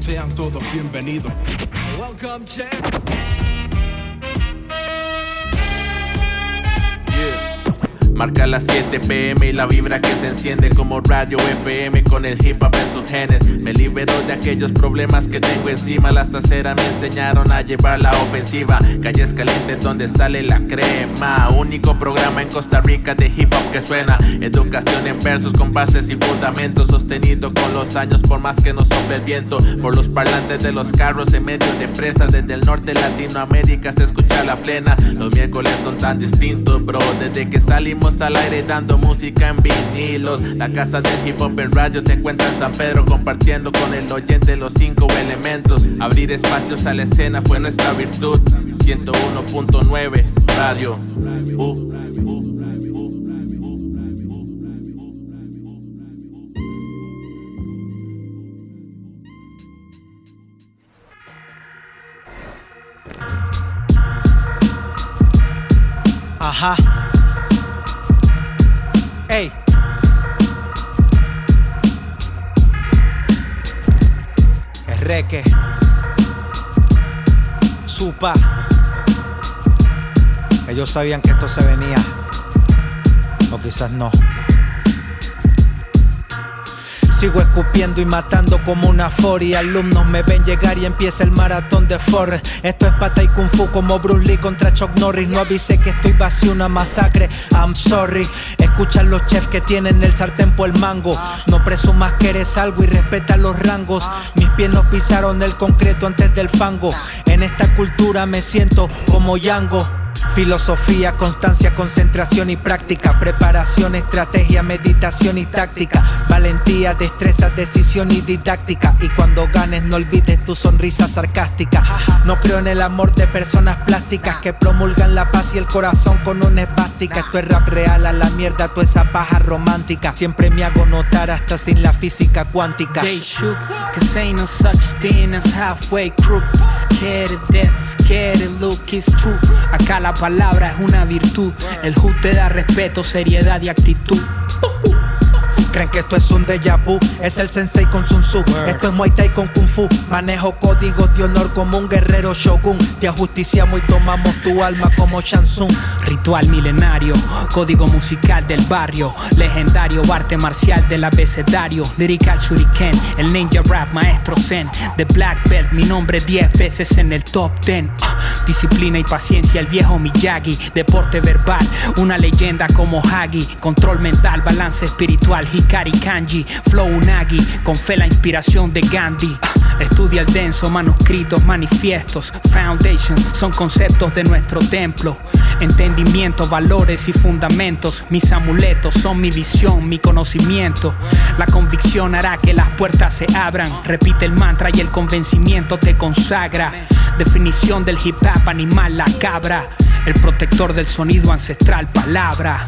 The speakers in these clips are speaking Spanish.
sean todos bienvenidos. Welcome, Marca las 7 pm y la vibra que se enciende como radio FM con el hip hop en sus genes. Me libero de aquellos problemas que tengo encima. Las aceras me enseñaron a llevar la ofensiva. Calles calientes donde sale la crema. Único programa en Costa Rica de hip hop que suena. Educación en versos con bases y fundamentos. Sostenido con los años por más que nos sople el viento. Por los parlantes de los carros en medio de presas. Desde el norte de Latinoamérica se escucha la plena. Los miércoles son tan distintos, bro. Desde que salimos al aire dando música en vinilos. La casa del hip hop en radio se encuentra en San Pedro compartiendo con el oyente los cinco elementos. Abrir espacios a la escena fue nuestra virtud. 101.9 Radio. Ajá. Reque. Supa. Ellos sabían que esto se venía. O quizás no. Sigo escupiendo y matando como una foria. Alumnos me ven llegar y empieza el maratón de Forrest. Esto es pata y kung fu como Bruce Lee contra Chuck Norris. No avisé que estoy vacío, una masacre. I'm sorry. Escuchan los chefs que tienen el sartén por el mango. No presumas que eres algo y respeta los rangos. Mis pies no pisaron el concreto antes del fango. En esta cultura me siento como Yango. Filosofía, constancia, concentración y práctica. Preparación, estrategia, meditación y táctica. Valentía, destreza, decisión y didáctica. Y cuando ganes, no olvides tu sonrisa sarcástica. No creo en el amor de personas plásticas que promulgan la paz y el corazón con una esvástica. Esto es rap real a la mierda, toda esa paja romántica. Siempre me hago notar hasta sin la física cuántica. They shook, cause ain't no such halfway crook. Scared death, scared look is true. Acá la palabra es una virtud. El HUD te da respeto, seriedad y actitud. Creen que esto es un déjà vu, es el sensei con Sun Tzu. Esto es Muay Thai con Kung Fu. Manejo códigos de honor como un guerrero shogun. Te ajusticiamos y tomamos tu alma como Shansung. Ritual milenario, código musical del barrio. Legendario arte marcial del abecedario. Lyrical shuriken, el ninja rap maestro zen. De Black Belt, mi nombre 10 veces en el top 10. Ah, disciplina y paciencia, el viejo Miyagi. Deporte verbal, una leyenda como Hagi. Control mental, balance espiritual, Hikari Kanji, Flow Unagi, con fe la inspiración de Gandhi. Estudia el denso, manuscritos, manifiestos, foundation, son conceptos de nuestro templo. Entendimiento, valores y fundamentos, mis amuletos son mi visión, mi conocimiento. La convicción hará que las puertas se abran. Repite el mantra y el convencimiento te consagra. Definición del hip hop, animal, la cabra. El protector del sonido ancestral, palabra.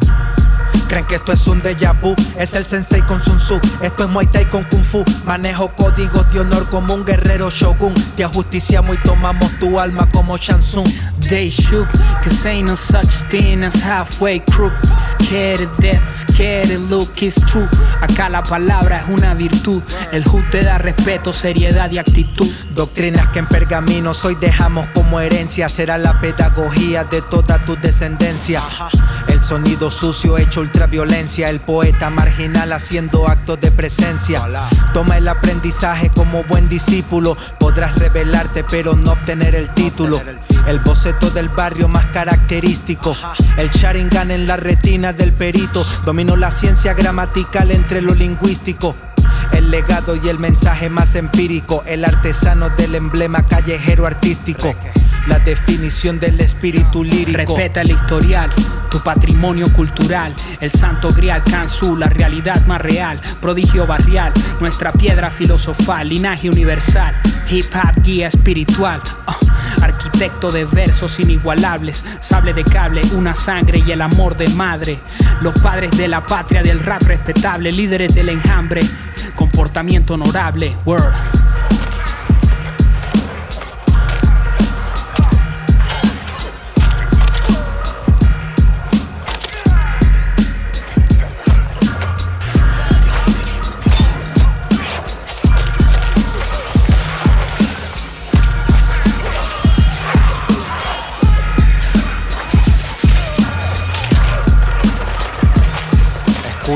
Creen que esto es un déjà vu, es el sensei con Sun Tzu. Esto es Muay Thai con Kung Fu. Manejo códigos de honor como un guerrero shogun. Te ajusticiamos y tomamos tu alma como Shansung. They shook, cause ain't no such thing as halfway crook. Scared of death, scared of look is true. Acá la palabra es una virtud. El HUD te da respeto, seriedad y actitud. Doctrinas que en pergaminos hoy dejamos como herencia. Será la pedagogía de toda tu descendencia. El sonido sucio hecho ultraviolencia. El poeta marginal haciendo actos de presencia. Toma el aprendizaje como buen discípulo. Podrás revelarte, pero no obtener el título. El boceto del barrio más característico. El Sharingan en la retina del perito. Domino la ciencia gramatical entre lo lingüístico. El legado y el mensaje más empírico. El artesano del emblema callejero artístico. La definición del espíritu lírico. Respeta el historial, tu patrimonio cultural, el santo grial Kansu, la realidad más real, prodigio barrial, nuestra piedra filosofal, linaje universal, hip hop guía espiritual, ah, arquitecto de versos inigualables, sable de cable, una sangre y el amor de madre, los padres de la patria del rap respetable, líderes del enjambre, comportamiento honorable, word.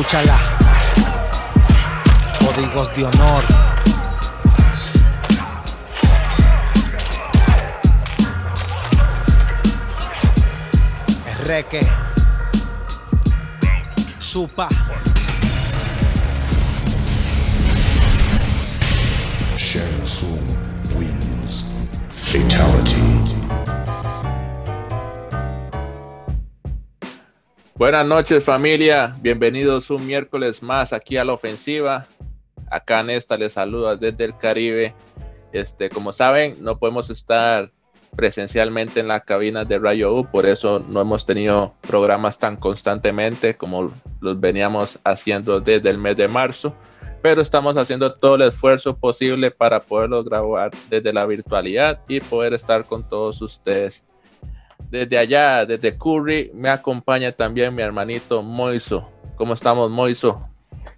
Escúchala. Códigos de honor. Reque. Supa. Fatality. Buenas noches familia, bienvenidos un miércoles más aquí a la ofensiva. Acá Nesta les saluda desde el Caribe. Este, como saben, no podemos estar presencialmente en la cabina de Rayo U, por eso no hemos tenido programas tan constantemente como los veníamos haciendo desde el mes de marzo, pero estamos haciendo todo el esfuerzo posible para poderlos grabar desde la virtualidad y poder estar con todos ustedes desde allá, desde Curry, me acompaña también mi hermanito Moiso. ¿Cómo estamos, Moiso?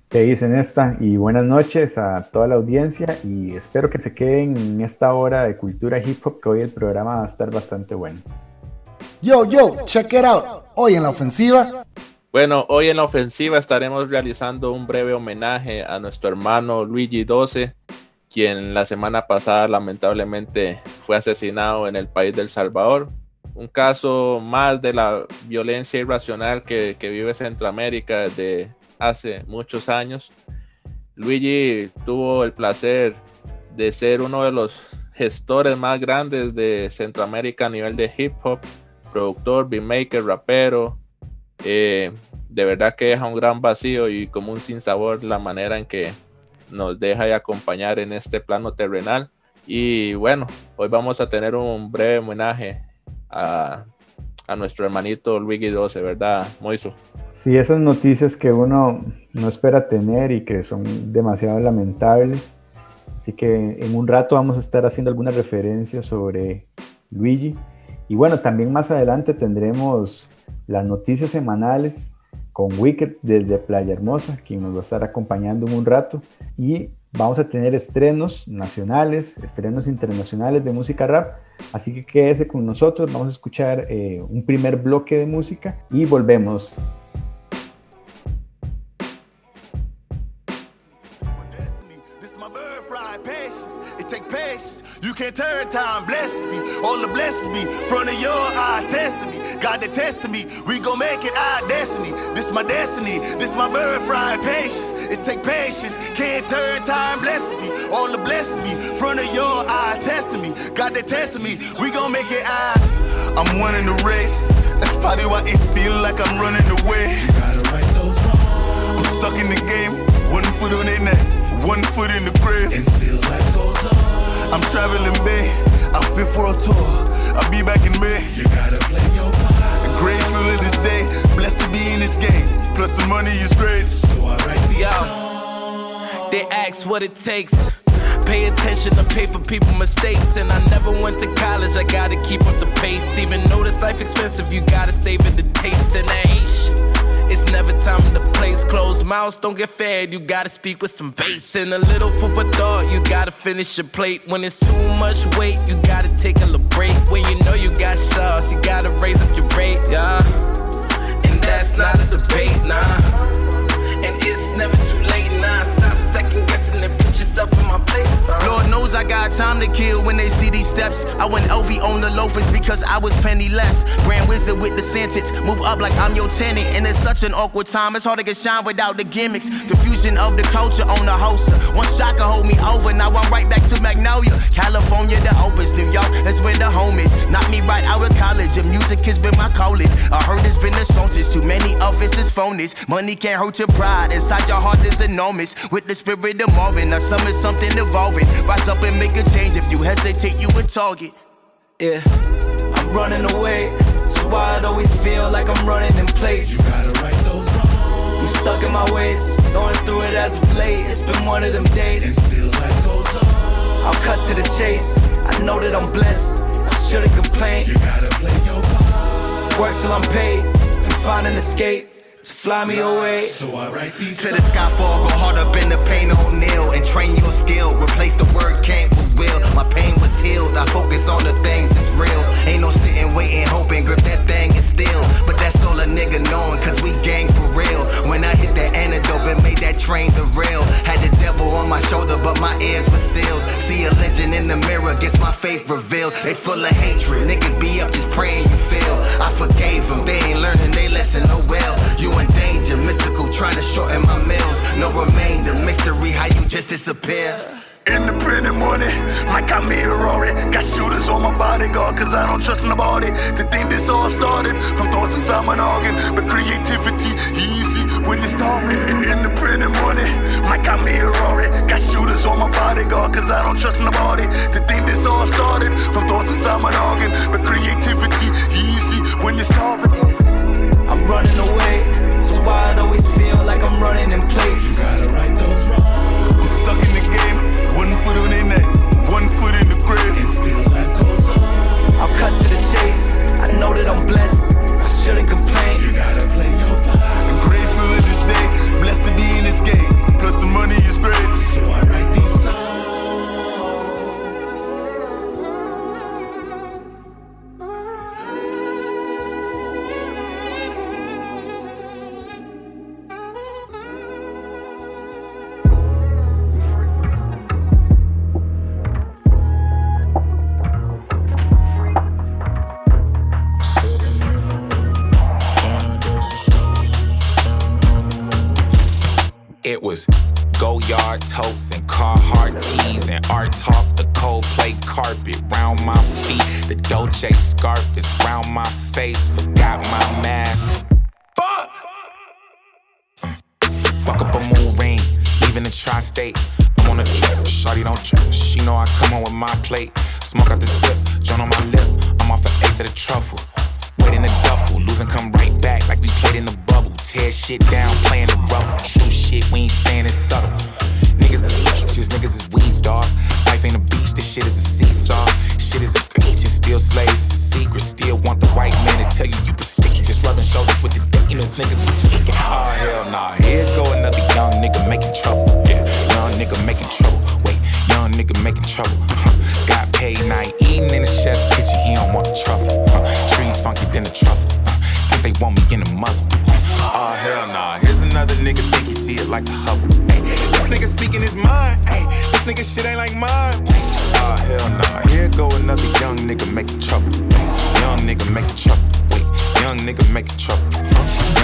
¿Qué dicen esta? Y buenas noches a toda la audiencia y espero que se queden en esta hora de cultura hip hop que hoy el programa va a estar bastante bueno. Yo, yo, check it out. Hoy en la ofensiva. Bueno, hoy en la ofensiva estaremos realizando un breve homenaje a nuestro hermano Luigi 12, quien la semana pasada lamentablemente fue asesinado en el país del Salvador un caso más de la violencia irracional que, vive Centroamérica desde hace muchos años. Luigi tuvo el placer de ser uno de los gestores más grandes de Centroamérica a nivel de hip hop, productor, beatmaker, rapero. Eh, de verdad que deja un gran vacío y como un sinsabor la manera en que nos deja de acompañar en este plano terrenal. Y bueno, hoy vamos a tener un breve homenaje a, nuestro hermanito Luigi 12, ¿verdad, Moiso? Sí, esas noticias que uno no espera tener y que son demasiado lamentables. Así que en un rato vamos a estar haciendo algunas referencias sobre Luigi. Y bueno, también más adelante tendremos las noticias semanales con Wicked desde Playa Hermosa, quien nos va a estar acompañando un rato. Y Vamos a tener estrenos nacionales, estrenos internacionales de música rap, así que quédese con nosotros, vamos a escuchar eh, un primer bloque de música y volvemos. Can't turn time, bless me. All the bless me. Front of your eye, testing me. God to test me. We gon' make it our destiny. This my destiny. This my birthright patience. It take patience. Can't turn time, bless me. All the bless me. Front of your eye, testing me. God to test me. We gon' make it our. I'm winning the race. That's probably why it feel like I'm running away. I'm stuck in the game. One foot on their neck, one foot in the grave. And still life goes on. I'm traveling big. I'm fit for a tour. I'll be back in May. You gotta play your part. Great feeling this day. Blessed to be in this game. Plus the money is great. So I write these Yo, songs. They ask what it takes. Pay attention to pay for people mistakes. And I never went to college, I gotta keep up the pace. Even though this life expensive, you gotta save it the taste and the age. It's never time to place closed mouths don't get fed. You gotta speak with some bass and a little food for thought. You gotta finish your plate. When it's too much weight, you gotta take a little break. When you know you got sauce, you gotta raise up your rate, yeah. And that's not a debate, nah. And it's never too late, nah. Stop second guessing and put yourself in my place. Lord knows I got time to kill when they see steps. I went LV on the loafers because I was penny less. Grand Wizard with the sentence, move up like I'm your tenant. And it's such an awkward time, it's hard to get shine without the gimmicks. The fusion of the culture on the holster. One shot can hold me over, now I'm right back to Magnolia. California, the opus, New York, that's where the home is. Knocked me right out of college, and music has been my calling. I heard it's been the strongest, too many of it's phonies. Money can't hurt your pride, inside your heart is enormous. With the spirit of Marvin, now summon something evolving. Rise up and make a change. If you hesitate, you target. Yeah, I'm running away. So why I always feel like I'm running in place. You gotta right those wrongs. I'm stuck in my ways, going through it as of late. It's been one of them days. And still life goes on. I'll cut to the chase. I know that I'm blessed. I shouldn't complain. You gotta play your part. Work till I'm paid and find an escape to fly me away. So I write these To the sky fall, go hard up in the pain on nail and train your skill. Replace the word can't with will. My pain was healed. I focus on the things that's real. Ain't no sitting, waiting, hoping, grip that thing and still. But that's all a nigga knowing, cause we gang for real. When I hit that antidote, it made that train the real. Had the devil on my shoulder, but my ears were sealed. See a legend in the mirror, gets my faith revealed. They full of hatred, niggas be up just praying you feel. I forgave them, they ain't learning they lesson, oh well. You in danger, mystical, trying to shorten my meals. No remainder, mystery, how you just disappear. Independent money, Mike got me a Rory. Got shooters on my bodyguard, cause I don't trust nobody. To think this all started from thoughts inside my noggin. But creativity easy when it's starving. Independent money, Mike got me a Rory. Got shooters on my bodyguard, cause I don't trust nobody. To think this all started from thoughts inside my noggin. But creativity easy when you're starving. I'm running away, so why I always feel like I'm running in place. You gotta right those wrongs. I'm stuck in the game. One foot on their neck, one foot in the grave. And still life goes on. I'll cut to the chase. I know that I'm blessed. I shouldn't complain. You gotta scarf is round my face. Forgot my mask. Fuck. Uh, fuck up a mood ring, leaving the tri-state. I'm on a trip, shawty don't trip. She know I come on with my plate. Smoke out the zip, joint on my lip. I'm off an eighth of the truffle. Wait in the duffel, losing come right back like we played in the bubble. Tear shit down, playing the rubber. True shit, we ain't saying it's subtle. Niggas is leeches, niggas is weeds, dog. Life ain't a beach, this shit is a nigga making trouble. Yeah, young nigga making trouble. Wait, young nigga making trouble. Huh. Got paid, now he eating in the chef kitchen. He don't want the truffle. Huh. Trees funky than the truffle. Uh, think they want me in the muzzle. Oh hell nah, here's another nigga think he see it like the Hubble. Ay, this nigga speaking his mind. Ay, this nigga shit ain't like mine. Oh hell nah, here go another young nigga making trouble. Ay, young nigga making trouble. Wait, young nigga making trouble.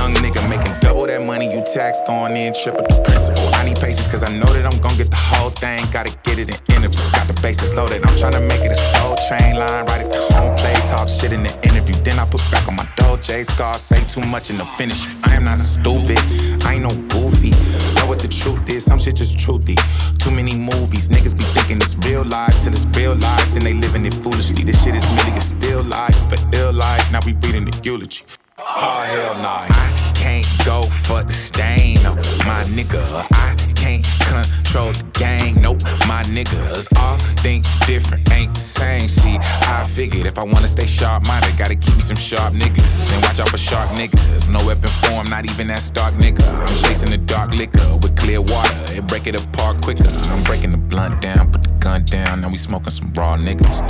Young nigga making double that money you taxed on in triple the principal. I need patience cause I know that I'm gon' get the whole thing. Gotta get it in interviews, Got the bases loaded. I'm tryna make it a soul train line. Right at the home play. Talk shit in the interview. Then I put back on my Dolce scar. Say too much in the finish. I am not stupid. I ain't no goofy. Know what the truth is. Some shit just truthy. Too many movies. Niggas be thinking it's real life till it's real life. Then they living it foolishly. This shit is merely a still life. but ill life. Now we reading the eulogy. Oh hell nah, I can't go for the stain, no, my nigga. I can't control the gang, nope, my niggas all think different, ain't the same. See, I figured if I wanna stay sharp minded, gotta keep me some sharp niggas and watch out for sharp niggas. No weapon form, not even that stark nigga. I'm chasing the dark liquor with clear water, it break it apart quicker. I'm breaking the blunt down, put the gun down, now we smoking some raw niggas.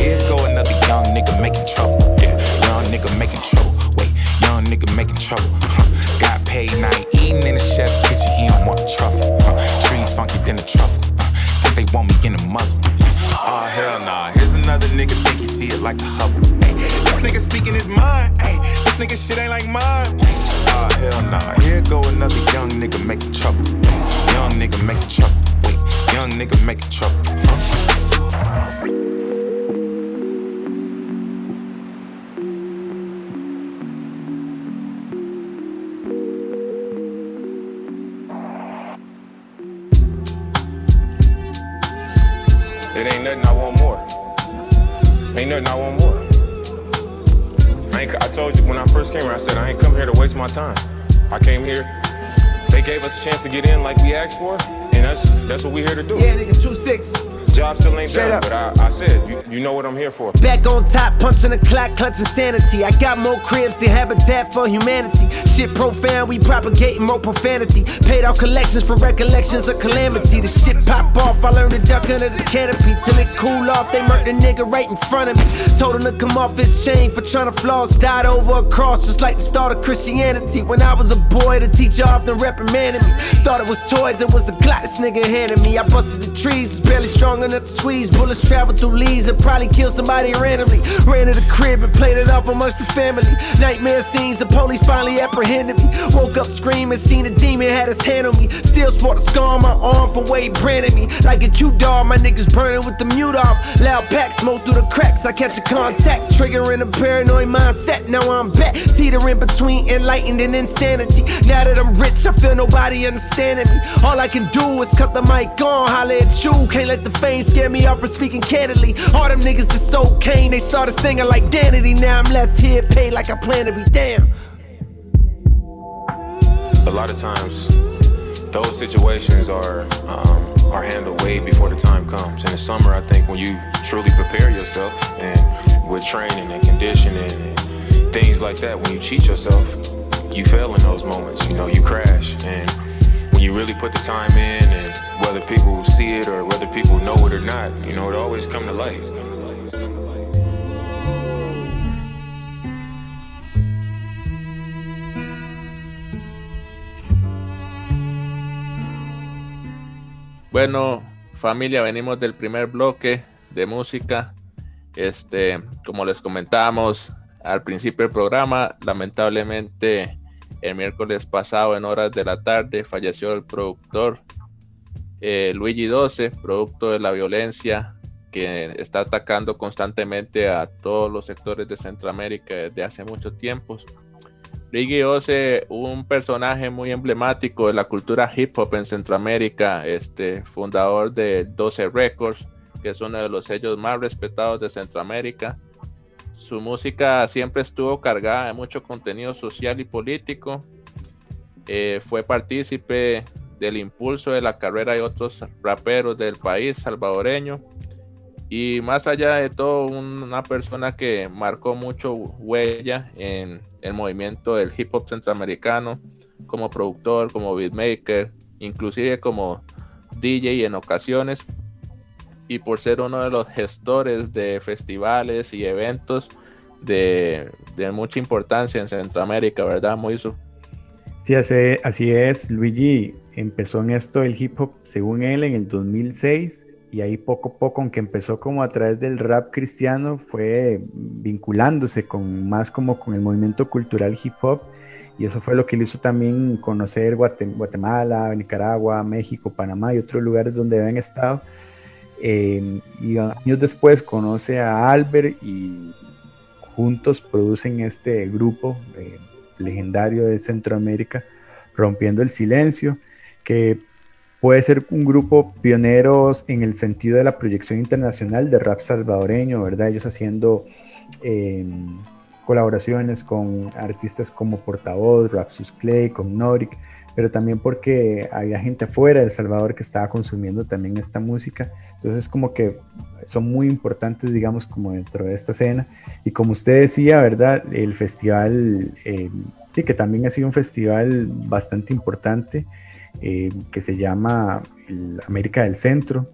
Here go another young nigga making trouble. Yeah, young nigga making trouble. Wait, young nigga making trouble. Huh. Got paid, now he eating in the chef kitchen. He don't want truffle. Huh. Trees funky than the truffle. Uh, think they want me in the muzzle. Oh hell nah, here's another nigga think he see it like the Hubble. Ay, this nigga speaking his mind. Ay, this nigga shit ain't like mine. Oh hell nah, here go another young nigga making trouble. Ay, young nigga making trouble. Wait, young nigga making trouble. Huh. First came here, I said I ain't come here to waste my time. I came here, they gave us a chance to get in like we asked for, that's what we here to do. Yeah, nigga, two six. Job still ain't Straight done, up. but I, I said, you, you know what I'm here for. Back on top, punching the clock, clutching sanity. I got more cribs than Habitat for Humanity. Shit profound, we propagating more profanity. Paid out collections for recollections of calamity. The shit pop off, I learned to duck under the canopy. Till it cool off, they murked the nigga right in front of me. Told him to come off his chain for trying to floss. Died over a cross, just like the start of Christianity. When I was a boy, the teacher often reprimanded me. Thought it was toys, it was a Glock this nigga handed me. I busted the trees, was barely strong enough to squeeze. Bullets travel through leaves and probably kill somebody randomly. Ran to the crib and played it off amongst the family. Nightmare scenes, the police finally apprehended me. Woke up screaming, seen a demon had his hand on me. Still sport a scar on my arm from he branded me. Like a Q dog, my niggas burning with the mute off. Loud pack smoke through the cracks. I catch a contact, triggering a paranoid mindset. Now I'm back, teetering between enlightened and insanity. Now that I'm rich, I feel nobody understanding me. All I can do is cut the mic on, holla at you. Can't let the fame scare me off for speaking candidly. All them niggas that so cane, they started singing like Danity. Now I'm left here, paid like I plan to be damn. A lot of times, those situations are um, are handled way before the time comes. In the summer, I think when you truly prepare yourself and with training and conditioning and things like that, when you cheat yourself, you fail in those moments. You know, you crash. And you really put the time in, and whether people see it or whether people know it or not, you know, it always come to light. Bueno, familia, venimos del primer bloque de música. Este, como les comentamos al principio del programa, lamentablemente el miércoles pasado en horas de la tarde falleció el productor eh, Luigi 12, producto de la violencia que está atacando constantemente a todos los sectores de Centroamérica desde hace mucho tiempo. Luigi 12, un personaje muy emblemático de la cultura hip hop en Centroamérica, este, fundador de 12 Records, que es uno de los sellos más respetados de Centroamérica. Su música siempre estuvo cargada de mucho contenido social y político. Eh, fue partícipe del impulso de la carrera de otros raperos del país salvadoreño. Y más allá de todo, una persona que marcó mucho huella en el movimiento del hip hop centroamericano, como productor, como beatmaker, inclusive como DJ en ocasiones, y por ser uno de los gestores de festivales y eventos de, de mucha importancia en Centroamérica, ¿verdad, Moiso? Sí, así, es. Luigi empezó en esto del hip hop, según él, en el 2006 y ahí poco a poco, aunque empezó como a través del rap cristiano, fue vinculándose con más como con el movimiento cultural hip hop y eso fue lo que le hizo también conocer Guatemala, Nicaragua, México, Panamá y otros lugares donde habían estado. Eh, y años después conoce a Albert y juntos producen este grupo eh, legendario de Centroamérica, Rompiendo el Silencio, que puede ser un grupo pioneros en el sentido de la proyección internacional de rap salvadoreño, ¿verdad? Ellos haciendo eh, colaboraciones con artistas como Portavoz, Rapsus Clay, con Noric, pero también porque había gente fuera de Salvador que estaba consumiendo también esta música. Entonces como que son muy importantes, digamos, como dentro de esta escena. Y como usted decía, ¿verdad? El festival, eh, sí, que también ha sido un festival bastante importante, eh, que se llama el América del Centro,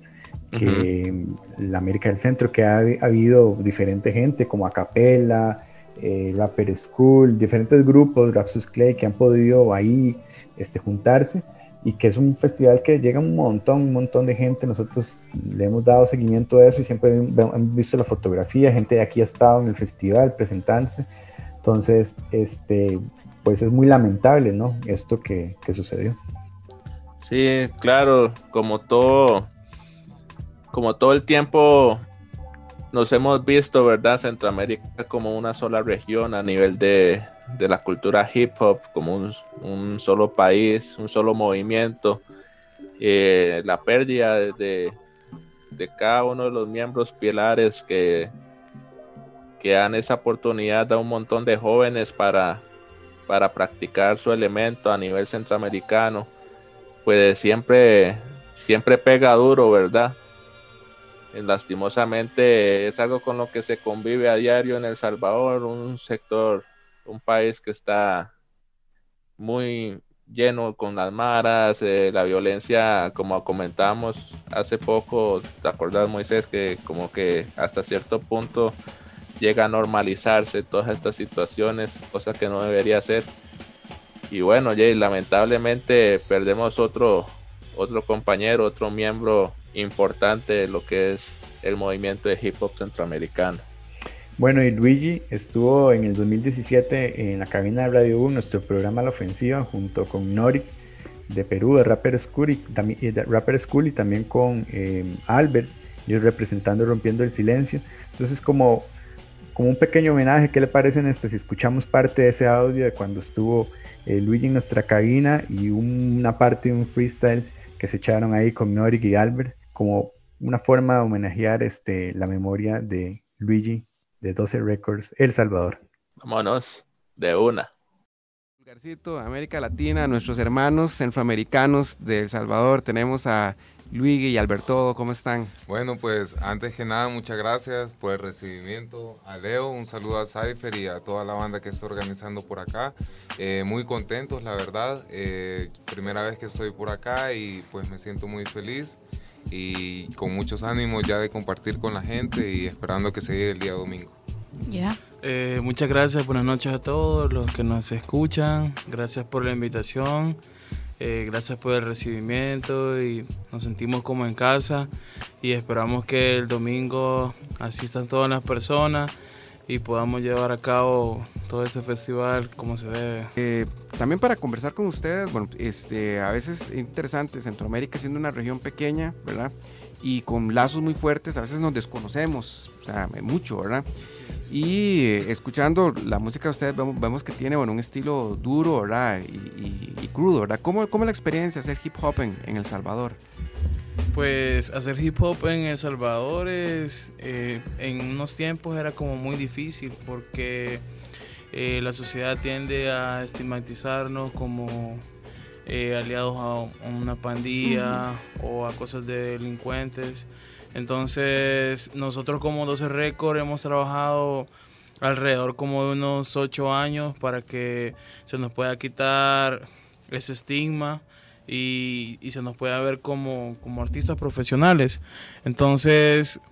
que uh -huh. la América del Centro, que ha, ha, habido diferente gente como Acapella, eh, Rapper School, diferentes grupos, Rapsus Clay, que han podido ahí este, juntarse y que es un festival que llega un montón, un montón de gente. Nosotros le hemos dado seguimiento a eso y siempre hemos visto la fotografía, gente de aquí ha estado en el festival presentándose. Entonces, este, pues es muy lamentable, ¿no? Esto que, que sucedió. Sí, claro, como todo, como todo el tiempo nos hemos visto, ¿verdad? Centroamérica como una sola región a nivel de, de la cultura hip hop, como un, solo país, un solo movimiento. Eh, la pérdida de, de, cada uno de los miembros pilares que, que dan esa oportunidad a un montón de jóvenes para, para practicar su elemento a nivel centroamericano, pues siempre, siempre pega duro, ¿verdad? lastimosamente es algo con lo que se convive a diario en El Salvador, un sector, un país que está muy lleno con las maras, eh, la violencia, como comentamos hace poco, ¿te acordás Moisés? Que como que hasta cierto punto llega a normalizarse todas estas situaciones, cosa que no debería ser. Y bueno, Jay, lamentablemente perdemos otro, otro compañero, otro miembro importante de lo que es el movimiento de hip hop centroamericano. Bueno, y Luigi estuvo en el 2017 en la cabina de Radio 1, nuestro programa La Ofensiva, junto con Nori de Perú, de Rapper School y, también, de Rapper School, y también con eh, Albert, ellos representando Rompiendo el Silencio. Entonces, como, como un pequeño homenaje, ¿qué le parece en este? Si escuchamos parte de ese audio de cuando estuvo eh, Luigi en nuestra cabina y una parte de un freestyle que se echaron ahí con Nori y Albert, como una forma de homenajear este, la memoria de Luigi de 12 Records, El Salvador. Vámonos, de una. Garcito, América Latina, nuestros hermanos centroamericanos de El Salvador, tenemos a Luigi y Alberto, ¿cómo están? Bueno, pues antes que nada, muchas gracias por el recibimiento. A Leo, un saludo a Cypher y a toda la banda que está organizando por acá. Eh, muy contentos, la verdad. Eh, primera vez que estoy por acá y pues me siento muy feliz y con muchos ánimos ya de compartir con la gente y esperando que se llegue el día domingo. Ya. Eh, muchas gracias, buenas noches a todos los que nos escuchan, gracias por la invitación, eh, gracias por el recibimiento y nos sentimos como en casa y esperamos que el domingo asistan todas las personas y podamos llevar a cabo todo ese festival como se debe. Eh, también para conversar con ustedes, bueno, este, a veces es interesante, Centroamérica siendo una región pequeña, ¿verdad? Y con lazos muy fuertes, a veces nos desconocemos, o sea, mucho, ¿verdad? Y eh, escuchando la música de ustedes vemos, vemos, que tiene bueno, un estilo duro, ¿verdad? Y, crudo, ¿verdad? ¿Cómo, ¿Cómo, la experiencia hacer hip hop en, en El Salvador? Pues hacer hip hop en El Salvador es, eh, en unos tiempos era como muy difícil porque eh, la sociedad tiende a estigmatizarnos como eh, aliados a, una pandilla o a cosas de delincuentes. Entonces nosotros como 12 Record hemos trabajado alrededor como de unos 8 años para que se nos pueda quitar ese estigma y, se nos puede ver como, artistas profesionales. Entonces,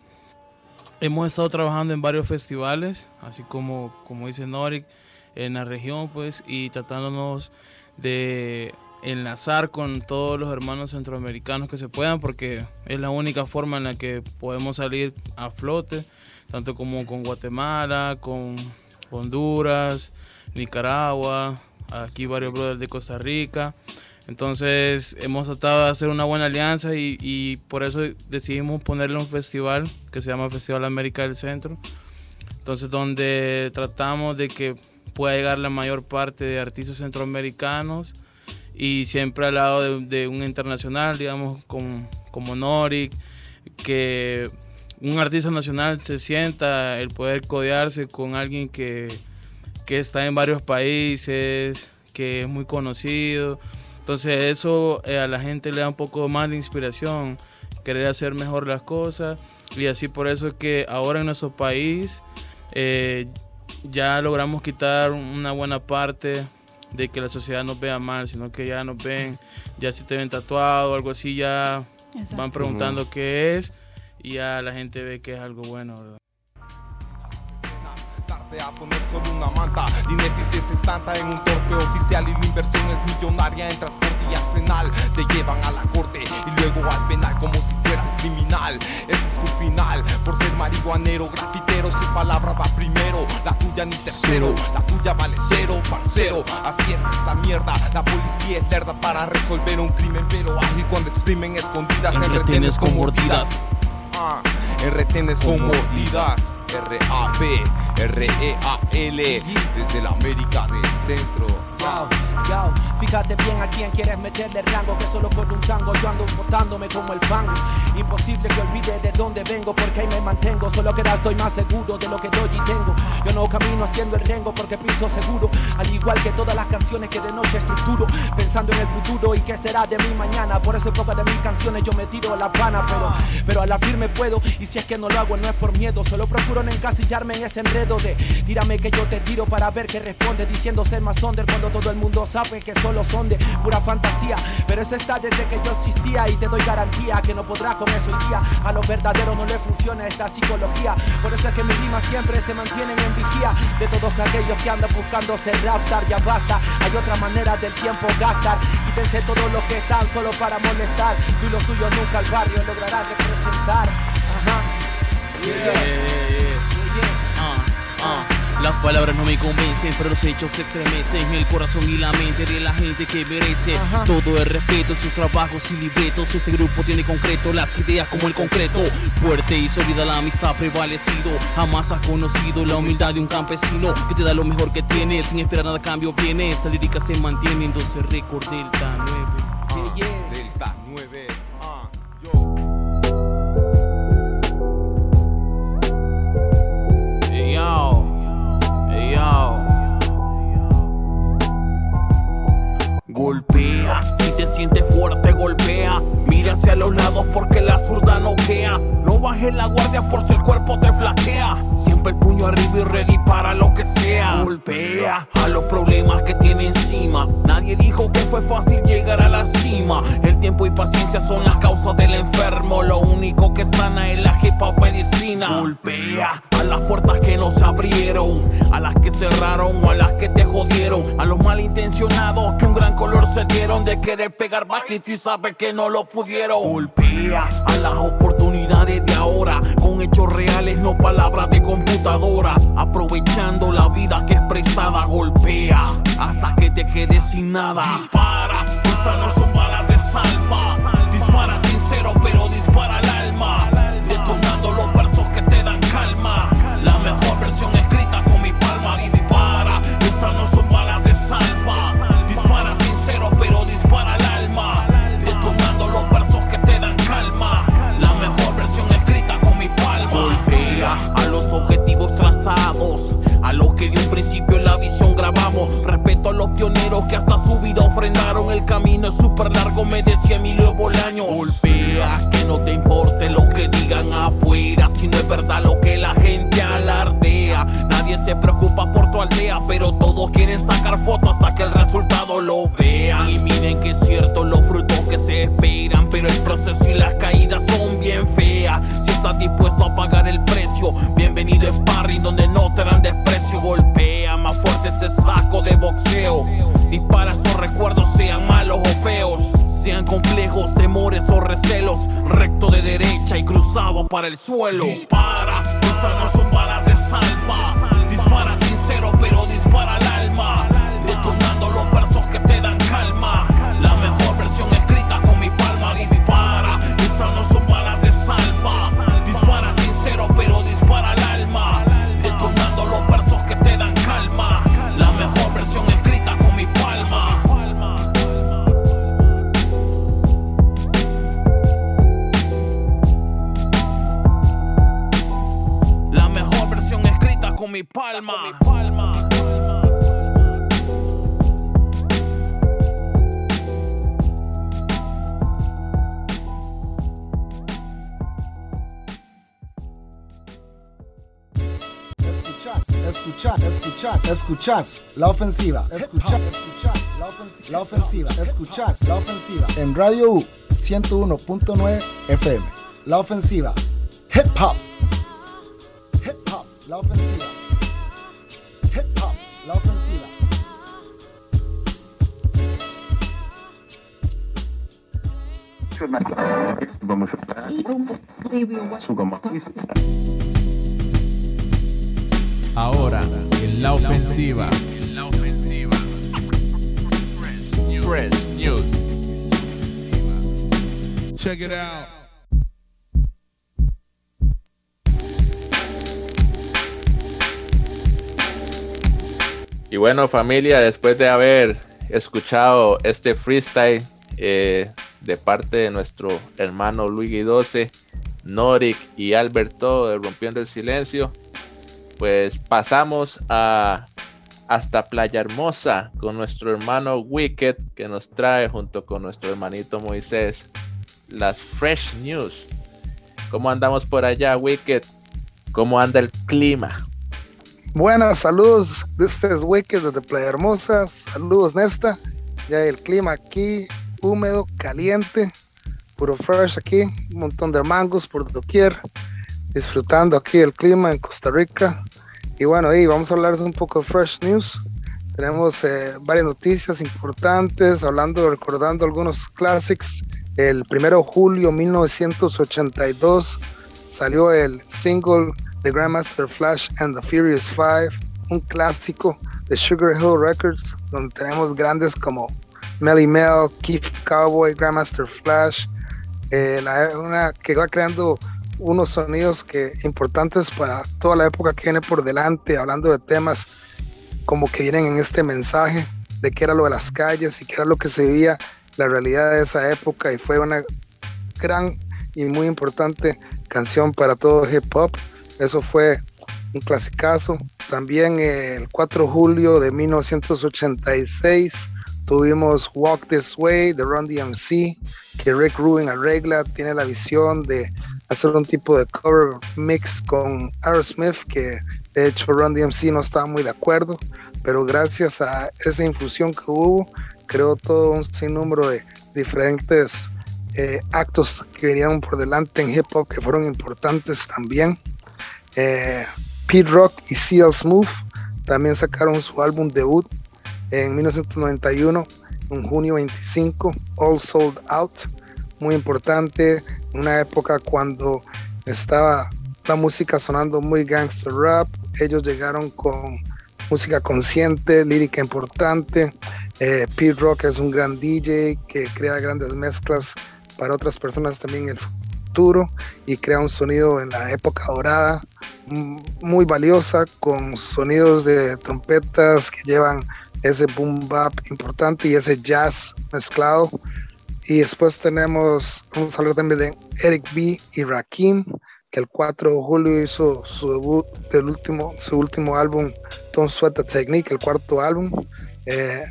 hemos estado trabajando en varios festivales, así como, como dice Norik, en la región, pues, y tratándonos de enlazar con todos los hermanos centroamericanos que se puedan, porque es la única forma en la que podemos salir a flote, tanto como con Guatemala, con Honduras, Nicaragua, aquí varios brothers de Costa Rica. Entonces hemos tratado de hacer una buena alianza y, por eso decidimos ponerle un festival que se llama Festival América del Centro. Entonces donde tratamos de que pueda llegar la mayor parte de artistas centroamericanos y siempre al lado de, un internacional, digamos, como, como Norik, que un artista nacional se sienta el poder codearse con alguien que, que está en varios países, que es muy conocido. Entonces eso eh, a la gente le da un poco más de inspiración, querer hacer mejor las cosas. Y así por eso es que ahora en nuestro país eh, ya logramos quitar una buena parte de que la sociedad nos vea mal, sino que ya nos ven, ya si te ven tatuado o algo así, ya van preguntando qué es y ya la gente ve que es algo bueno a poner solo una manta. Linetis es tanta en un torpe oficial y la inversión es millonaria en transporte y arsenal. Te llevan a la corte y luego al penal como si fueras criminal. Ese es tu final por ser marihuanero, grafitero. Su palabra va primero, la tuya ni tercero. La tuya vale cero, parcero. Así es esta mierda. La policía es lerda para resolver un crimen, pero ágil cuando exprimen escondidas en retenes con mordidas. Ah, en retenes con mordidas. R-A-P, R-E-A-L, desde la América del Centro. Fíjate bien a quién quieres meterle rango, que solo por un tango yo ando botándome como el fango. Imposible que olvide de dónde vengo, porque ahí me mantengo. Solo que ahora estoy más seguro de lo que doy y tengo. Yo no camino haciendo el rengo porque piso seguro, al igual que todas las canciones que de noche estructuro, pensando en el futuro y qué será de mí mañana. Por eso en pocas de mis canciones yo me tiro la pana, pero, pero a la firme puedo. Y si es que no lo hago, no es por miedo, solo procuro no encasillarme en ese enredo de tírame que yo te tiro para ver qué responde, diciendo ser más under cuando todo el mundo sabe que solo son de pura fantasía. Pero eso está desde que yo existía y te doy garantía que no podrás con eso hoy día. A los verdaderos no les funciona esta psicología. Por eso es que mis rimas siempre se mantienen en vigía. De todos aquellos que andan buscando ser rapstar, ya basta. Hay otra manera del tiempo gastar. Quítense todos los que están solo para molestar. Tú y los tuyos nunca al barrio lograrán representar. Ajá. Ah, Las palabras no me convencen, pero los hechos se estremecen el corazón y la mente de la gente que merece todo el respeto, sus trabajos y libretos. Este grupo tiene concreto las ideas como el concreto. Fuerte y sólida la amistad prevalecido. Jamás has conocido la humildad de un campesino que te da lo mejor que tiene. Sin esperar nada a cambio viene. Esta lírica se mantiene en 12 récord Delta 9. Delta Golpea, si te sientes fuerte, golpea. Mira hacia los lados porque la zurda noquea. No bajes la guardia por si el cuerpo te flaquea. Siempre el puño arriba y ready para lo que sea. Golpea a los problemas que tiene encima. Nadie dijo que fue fácil llegar a la cima. El tiempo y paciencia son las causas del enfermo. Lo único que sana es la hip hop medicina. Golpea a las puertas que no se abrieron, a las que cerraron o a las que te jodieron, a los malintencionados que un gran color se dieron de querer pegar baquito y sabe que no lo pudieron. Golpea a las oportunidades de ahora con hechos reales, no palabras de computadora. Aprovechando la vida que es prestada, golpea hasta que te quedes sin nada. Dispara, estas no son balas de salva. Respeto a los pioneros que hasta su vida ofrendaron. El camino es súper largo, me decía Emilio Bolaños. Golpea, que no te importe lo que digan afuera. Si no es verdad lo que la gente alardea. Nadie se preocupa por tu aldea, pero todos quieren sacar fotos hasta que el resultado lo vean. Y miren que es cierto los frutos que se esperan, pero el proceso y las caídas son bien feas. Si estás dispuesto ese saco de boxeo. Dispara esos recuerdos, sean malos o feos, sean complejos, temores o recelos. Recto de derecha y cruzado para el suelo. Dispara, estas no son balas de salva. Dispara sincero, pero dispara al escuchás, escuchás, la ofensiva. Escuchás, escuchás la ofensiva. La ofensiva, escuchás la ofensiva. En Radio U 101.9 FM. La ofensiva. Hip hop. Hip hop, la ofensiva. Hip hop, la ofensiva. Ahora, en la ofensiva. Fresh News. Check it out. Y bueno familia, después de haber escuchado este freestyle eh, de parte de nuestro hermano Luigi 12, Norik y Alberto de Rompiendo el Silencio, pues pasamos a hasta Playa Hermosa con nuestro hermano Wicked que nos trae junto con nuestro hermanito Moisés las Fresh News. ¿Cómo andamos por allá, Wicked? ¿Cómo anda el clima? Buenas, saludos. Este es Wicked desde Playa Hermosa. Saludos, Nesta. Ya el clima aquí, húmedo, caliente, puro fresh aquí, un montón de mangos por doquier. Disfrutando aquí el clima en Costa Rica. Y bueno, vamos a hablar un poco de Fresh News. Tenemos eh, varias noticias importantes, hablando, recordando algunos classics. El 1 de julio de 1982 salió el single The Grandmaster Flash and the Furious Five, un clásico de Sugar Hill Records, donde tenemos grandes como Melly Mel, Keith Cowboy, Grandmaster Flash, eh, una que va creando unos sonidos que importantes para toda la época que viene por delante, hablando de temas como que vienen en este mensaje de qué era lo de las calles y qué era lo que se vivía, la realidad de esa época y fue una gran y muy importante canción para todo hip hop. Eso fue un clasicazo. También el 4 de julio de 1986 tuvimos Walk This Way de Run DMC, que Rick Rubin arregla, tiene la visión de hacer un tipo de cover mix con Aerosmith, que de hecho Run DMC no estaba muy de acuerdo, pero gracias a esa infusión que hubo, creó todo un sinnúmero de diferentes eh, actos que venían por delante en hip hop que fueron importantes también. Eh, Pete Rock y CL Smooth también sacaron su álbum debut en 1991, en junio 25, All Sold Out, muy importante, una época cuando estaba la música sonando muy gangster rap, ellos llegaron con música consciente, lírica importante, eh, Pete Rock es un gran DJ que crea grandes mezclas para otras personas también en el futuro y crea un sonido en la época dorada muy valiosa con sonidos de trompetas que llevan ese boom bap importante y ese jazz mezclado y después tenemos, vamos a también de Eric B. y Rakim, que el 4 de julio hizo su debut del último, su último álbum, Don't Sweat the Technique, el cuarto álbum. Eh,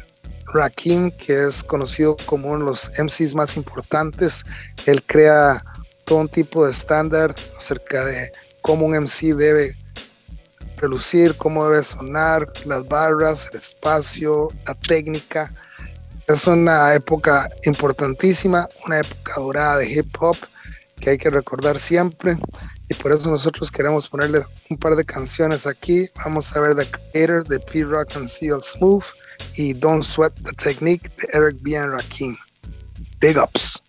Rakim, que es conocido como uno de los MCs más importantes, él crea todo un tipo de estándar acerca de cómo un MC debe relucir, cómo debe sonar, las barras, el espacio, la técnica es una época importantísima, una época dorada de hip hop que hay que recordar siempre y por eso nosotros queremos ponerle un par de canciones aquí. Vamos a ver The Creator de P-Rock and Seal Smooth y Don't Sweat the Technique de Eric B. and Rakim. Big ups.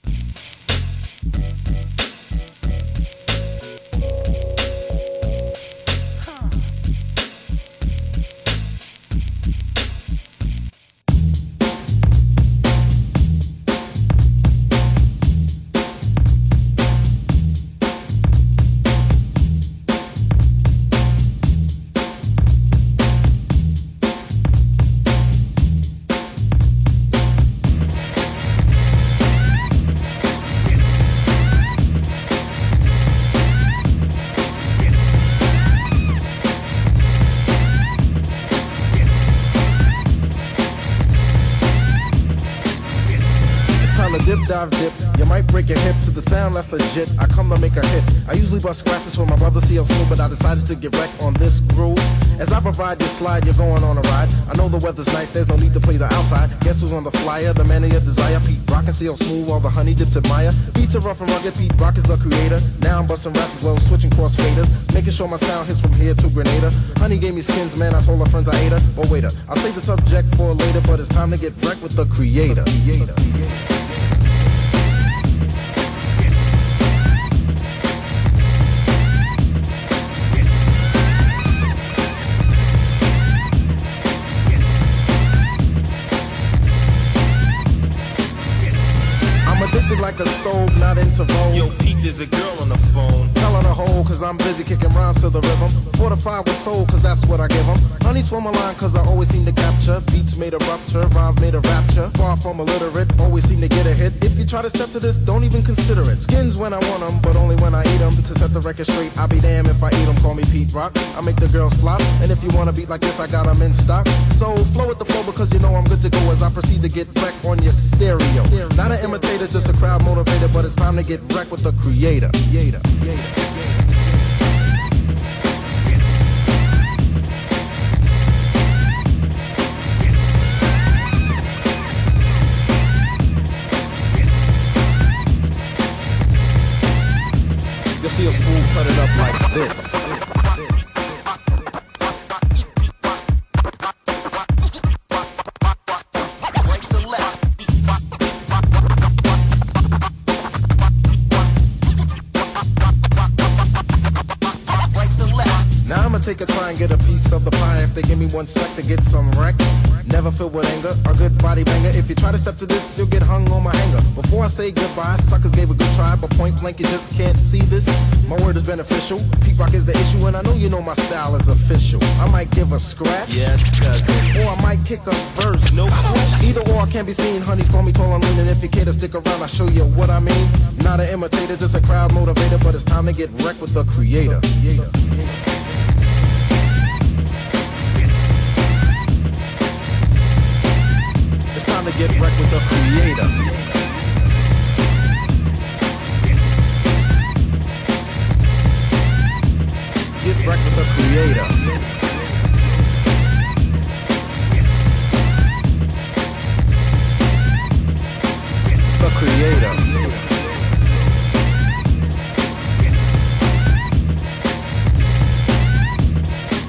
Sound that's legit. I come to make a hit. I usually bust scratches for my brother CL Smooth, but I decided to get wrecked on this groove. As I provide this slide, you're going on a ride. I know the weather's nice, there's no need to play the outside. Guess who's on the flyer? The man of your desire. Pete Rock and CL Smooth, all the honey dips admire. Beats are rough and rugged, Pete Rock is the creator. Now I'm busting raps as well, switching cross faders. Making sure my sound hits from here to Grenada. Honey gave me skins, man, I told her friends I ate her. Oh, waiter, I'll save the subject for later, but it's time to get wrecked with the creator. creator. creator. Like a stove, not into roll. Yo, Pete, there's a girl on the phone. Tell her to hold, cause I'm busy kicking rhymes to the rhythm. Fortified with soul, cause that's what I give them. Honey swim a line, cause I always seem to capture. Beats made a rupture, rhymes made a rapture. Far from illiterate, always seem to get a hit. If you try to step to this, don't even consider it. Skins when I want them, but only when I eat them. To set the record straight, I'll be damned if I eat them. Call me Pete Rock. I make the girls flop. And if you wanna beat like this, I got them in stock. So flow with the flow because you know I'm good to go as I proceed to get wrecked on your stereo. Not an imitator, just a crowd motivator, but it's time to get wrecked with the creator. creator. creator. You'll see a spoon cut it up like this. Try and get a piece of the pie if they give me one sec to get some wreck. Never filled with anger, a good body banger. If you try to step to this, you'll get hung on my hanger. Before I say goodbye, suckers gave a good try, but point blank you just can't see this. My word is beneficial. Pete Rock is the issue, and I know you know my style is official. I might give a scratch, Yes, cousin. or I might kick a verse. No question. Either or I can be seen. Honeys call me tall and lean, and if you care to stick around, I'll show you what I mean. Not an imitator, just a crowd motivator, but it's time to get wrecked with the creator. creator. It's time to get wrecked with the creator. Get wrecked with the creator. The creator.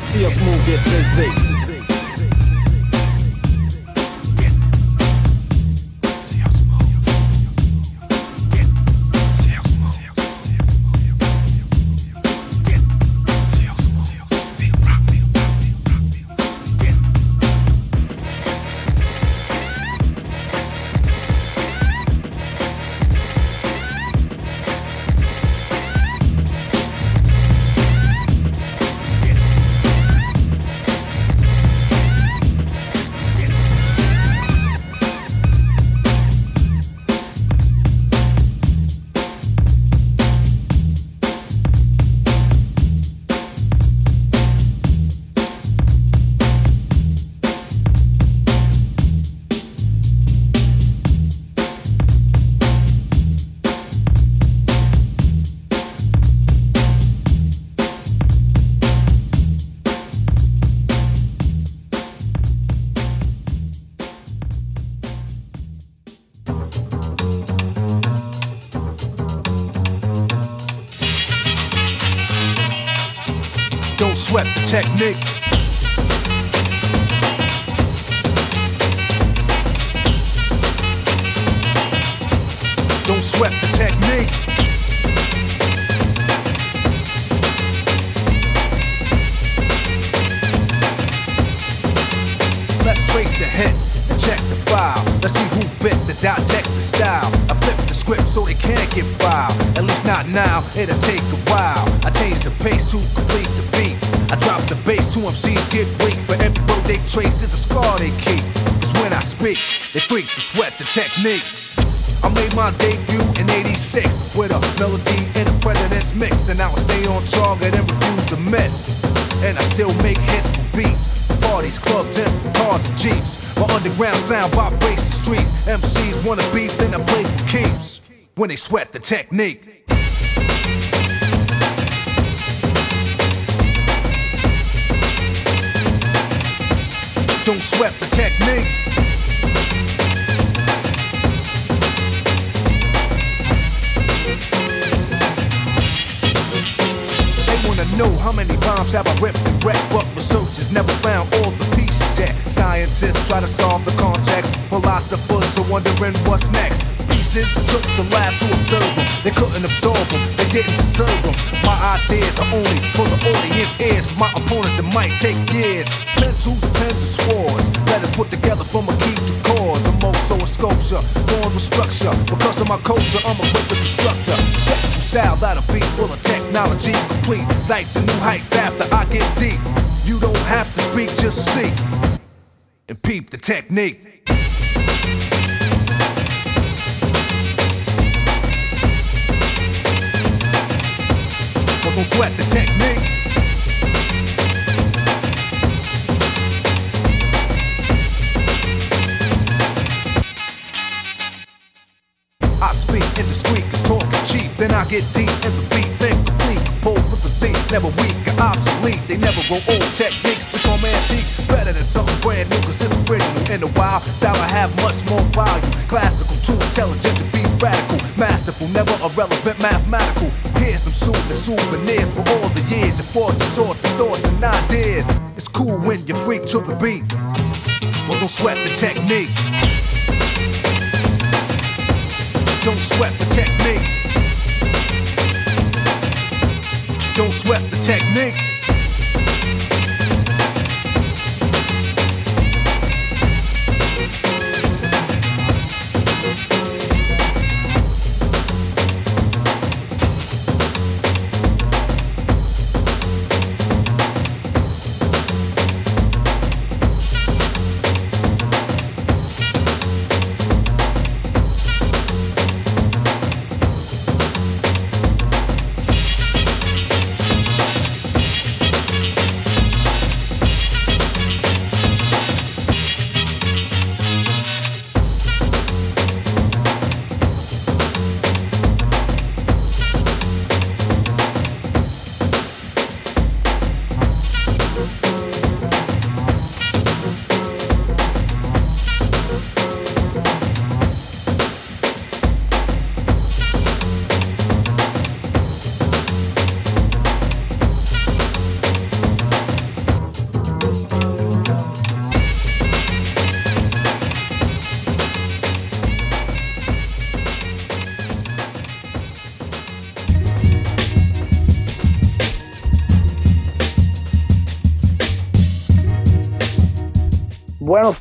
See us move, get busy. Technique. Don't sweat the technique. Let's trace the hits and check the file. Let's see who bit the dissect the style. I flip the script so it can't get filed. At least not now, it'll take a while. I change the pace to complete the beat. I drop the bass to MCs get weak. For every road they trace is a scar they keep. Cause when I speak, they freak to sweat the technique. I made my debut in 86 with a melody in a president's mix. And I I stay on target and refuse to miss. And I still make hits for beats. Parties, clubs, and cars and jeeps. My underground sound vibrates the streets. MCs wanna beef, then I play for keeps. When they sweat the technique. Don't sweat the technique. They wanna know how many bombs have I ripped and wrecked, but researchers never found all the pieces yet. Scientists try to solve the context, philosophers are wondering what's next. Pieces took to labs to observe them. They couldn't absorb them, they didn't deserve them. My ideas are only for the audience ears. For my opponents, it might take years. Pencils, pens, and swords. Letters put together from a key to cause. Alamo, so a sculpture. Born with structure. Because of my culture, I'm a quick instructor. Technical style that'll be full of technology. Complete sights and new heights after I get deep. You don't have to speak, just see. And peep the technique. Don't sweat the technique. I speak indiscreet, cause talking cheap. Then I get deep in the beat, then complete. Pull with the Z, never weak or obsolete. They never grow old. Techniques antiques. Better than something brand new, cause it's original. In the wild style, I have much more value. Classical, too intelligent to be radical. Masterful, never irrelevant, mathematical. Here's some soothing souvenirs for all the years. You fought to sort the thoughts and ideas. It's cool when you freak to the beat. but don't sweat the technique. Don't sweat the technique. Don't sweat the technique.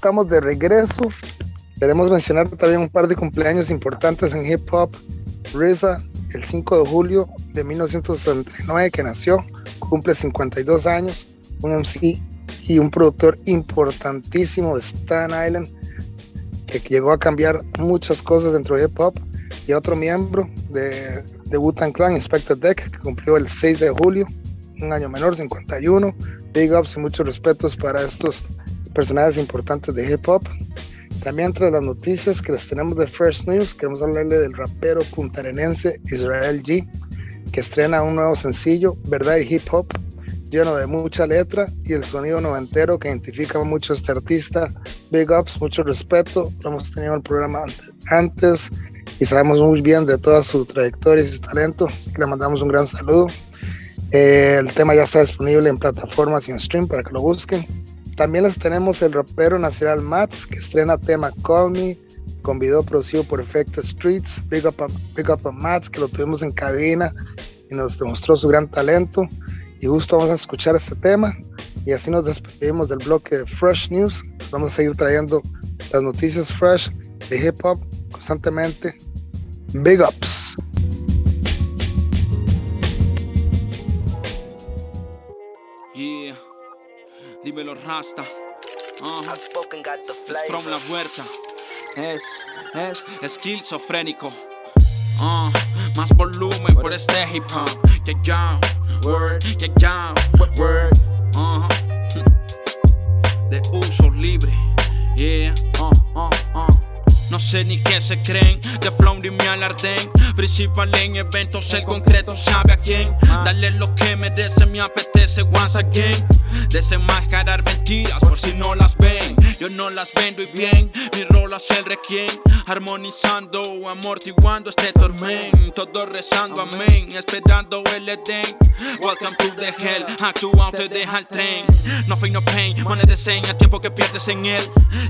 Estamos de regreso. Queremos mencionar también un par de cumpleaños importantes en hip hop. RZA, el 5 de julio de 1969 que nació, cumple 52 años, un MC y un productor importantísimo de Staten Island que llegó a cambiar muchas cosas dentro de hip hop y otro miembro de, de Wu-Tang Clan, Inspector Deck, que cumplió el 6 de julio, un año menor, 51. Big ups y muchos respetos para estos personajes importantes de hip hop. También entre las noticias que les tenemos de First News, queremos hablarle del rapero puntarenense Israel G, que estrena un nuevo sencillo, Verdad y Hip Hop, lleno de mucha letra y el sonido noventero que identifica mucho a este artista. Big ups, mucho respeto, lo hemos tenido en el programa antes y sabemos muy bien de toda su trayectoria y su talento, así que le mandamos un gran saludo. Eh, el tema ya está disponible en plataformas y en stream para que lo busquen. También les tenemos el rapero nacional Mats, que estrena tema Call Me, con video producido por Effect Streets. Big up, big up a Mats, que lo tuvimos en cabina y nos demostró su gran talento. Y justo vamos a escuchar este tema. Y así nos despedimos del bloque de Fresh News. Vamos a seguir trayendo las noticias fresh de hip hop constantemente. Big ups. Dímelo Rasta. Uh Outspoken got the flavor. from la huerta. Es, es esquizofrénico. Uh, más volumen por este hip hop. Yeah, yeah, word, yeah, yeah, word. Uh -huh. De uso libre. Yeah. No sé ni qué se creen, de flow ni me alarden. Principal en eventos, el concreto sabe a quién. Darle lo que merece, me apetece once again. Desenmascarar mentiras por si no las ven. Yo no las vendo y bien, mi rol es el requiem. Armonizando amortiguando este tormento. Todos rezando amén, esperando el Edén. Welcome to the hell, actúa te deja el tren. No fake, no pain, money de seña, tiempo que pierdes en él.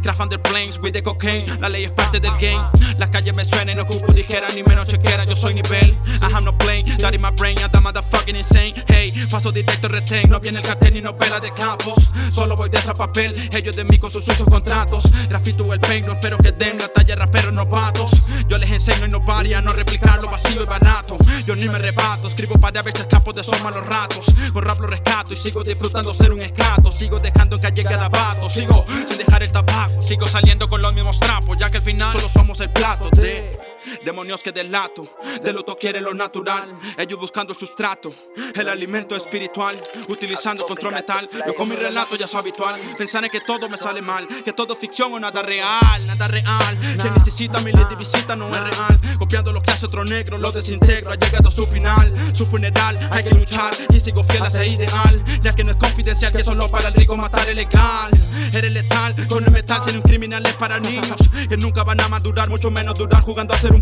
Craft under planes with the cocaine, la ley es parte del game. Las calles me suenan, no ocupo dijera ni menos chequera, yo soy nivel. I have no plane, that in my brain, I'm motherfucking insane. Hey, paso directo retain, no viene el cartel ni no pela de campos. Solo voy detrás papel, ellos de mí con sus esos contratos. Grafito el peino, espero que den la talla raperos novatos. Yo les enseño y no varia, no replicar lo vacío y barato. Yo ni me rebato, escribo para ver si escapo de esos malos ratos. Con rap lo rescato y sigo disfrutando ser un escato. Sigo dejando en calle garabato, sigo sin dejar el tabaco. Sigo saliendo con los mismos trapos, ya que al final solo somos el plato de demonios que delato. De luto quieren lo natural, ellos buscando el sustrato, el alimento espiritual, utilizando control metal. Yo con mi relato ya soy habitual, pensar en que todo me sale mal, que todo es ficción o nada real, nada real. Se necesita mi de visita, no es real. Copiando lo que hace otro negro, lo desintegro, ha llegado a su final, su funeral. Hay que luchar y sigo fiel a ese ideal, ya que no es confidencial que solo para el rico matar es legal. Eres letal, con el metal tiene un criminal es para niños, que nunca van a madurar, mucho menos durar jugando a ser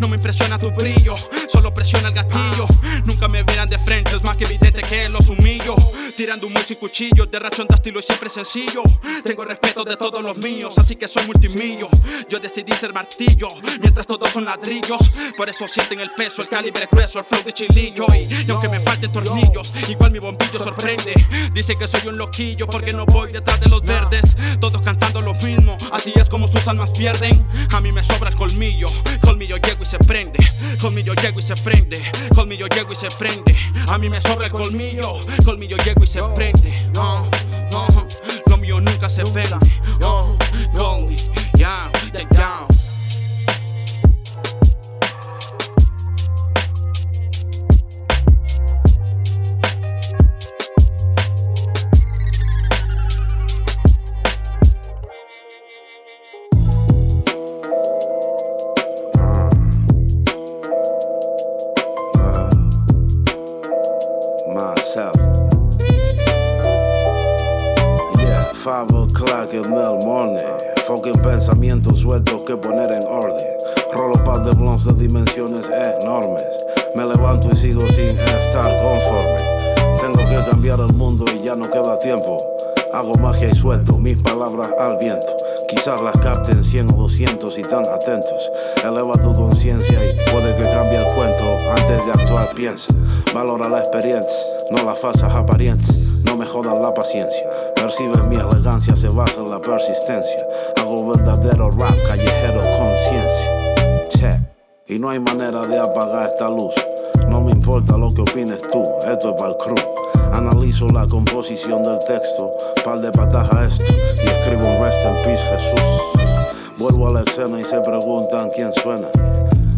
No me impresiona tu brillo, solo presiona el gatillo. Nunca me verán de frente, es más que evidente que los humillo. Tirando un y cuchillo, de rachón de estilo y siempre sencillo. Tengo respeto de todos los míos, así que soy multimillo. Yo decidí ser martillo, mientras todos son ladrillos. Por eso sienten el peso, el calibre grueso, el flow de chilillo. Y aunque me falten tornillos, igual mi bombillo sorprende. Dice que soy un loquillo porque no voy detrás de los verdes. Todos cantando lo mismo, así es como sus almas pierden. A mí me sobra el colmillo, colmillo llego y se prende. Colmillo llego y se prende, colmillo llego y se prende. A mí me sobra el colmillo, colmillo llego y se prende. Uh, uh, lo mío nunca se vende. Uh, colmillo, yeah, yeah, de blondes de dimensiones enormes. Me levanto y sigo sin estar conforme. Tengo que cambiar el mundo y ya no queda tiempo. Hago magia y suelto mis palabras al viento. Quizás las capten 100 o 200 y tan atentos. Eleva tu conciencia y puede que cambie el cuento. Antes de actuar, piensa. Valora la experiencia, no las falsas apariencias. No me jodan la paciencia. Percibes mi elegancia, se basa en la persistencia. Hago verdadero rap, callejero, conciencia. Che, y no hay manera de apagar esta luz. No me importa lo que opines tú, esto es para el crew. Analizo la composición del texto, par de patas a esto y escribo un rest in peace Jesús. Vuelvo a la escena y se preguntan quién suena.